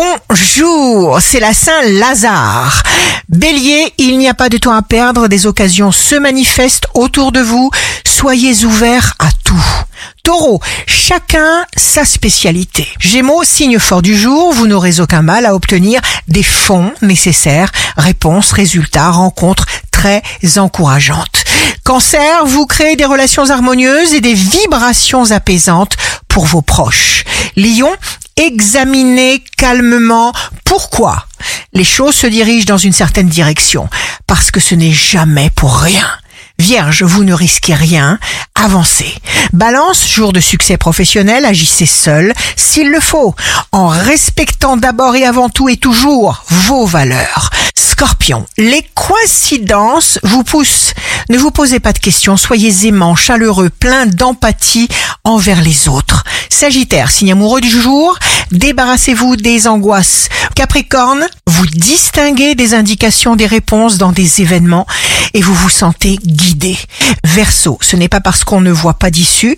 Bonjour, c'est la Saint Lazare. Bélier, il n'y a pas de temps à perdre, des occasions se manifestent autour de vous, soyez ouverts à tout. Taureau, chacun sa spécialité. Gémeaux, signe fort du jour, vous n'aurez aucun mal à obtenir des fonds nécessaires, réponses, résultats, rencontres très encourageantes. Cancer, vous créez des relations harmonieuses et des vibrations apaisantes pour vos proches. Lion, examinez calmement pourquoi les choses se dirigent dans une certaine direction, parce que ce n'est jamais pour rien. Vierge, vous ne risquez rien, avancez. Balance, jour de succès professionnel, agissez seul s'il le faut, en respectant d'abord et avant tout et toujours vos valeurs. Scorpion, les coïncidences vous poussent. Ne vous posez pas de questions, soyez aimant, chaleureux, plein d'empathie envers les autres. Sagittaire, signe amoureux du jour, débarrassez-vous des angoisses. Capricorne, vous distinguez des indications, des réponses dans des événements et vous vous sentez guidé. Verseau, ce n'est pas parce qu'on ne voit pas d'issue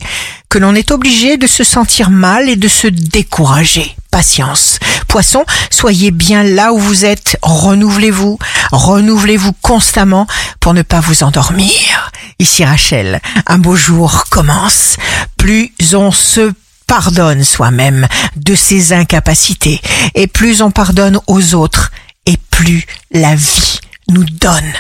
que l'on est obligé de se sentir mal et de se décourager. Patience. Poisson, soyez bien là où vous êtes, renouvelez-vous, renouvelez-vous constamment pour ne pas vous endormir. Ici Rachel, un beau jour commence. Plus on se pardonne soi-même de ses incapacités et plus on pardonne aux autres et plus la vie nous donne.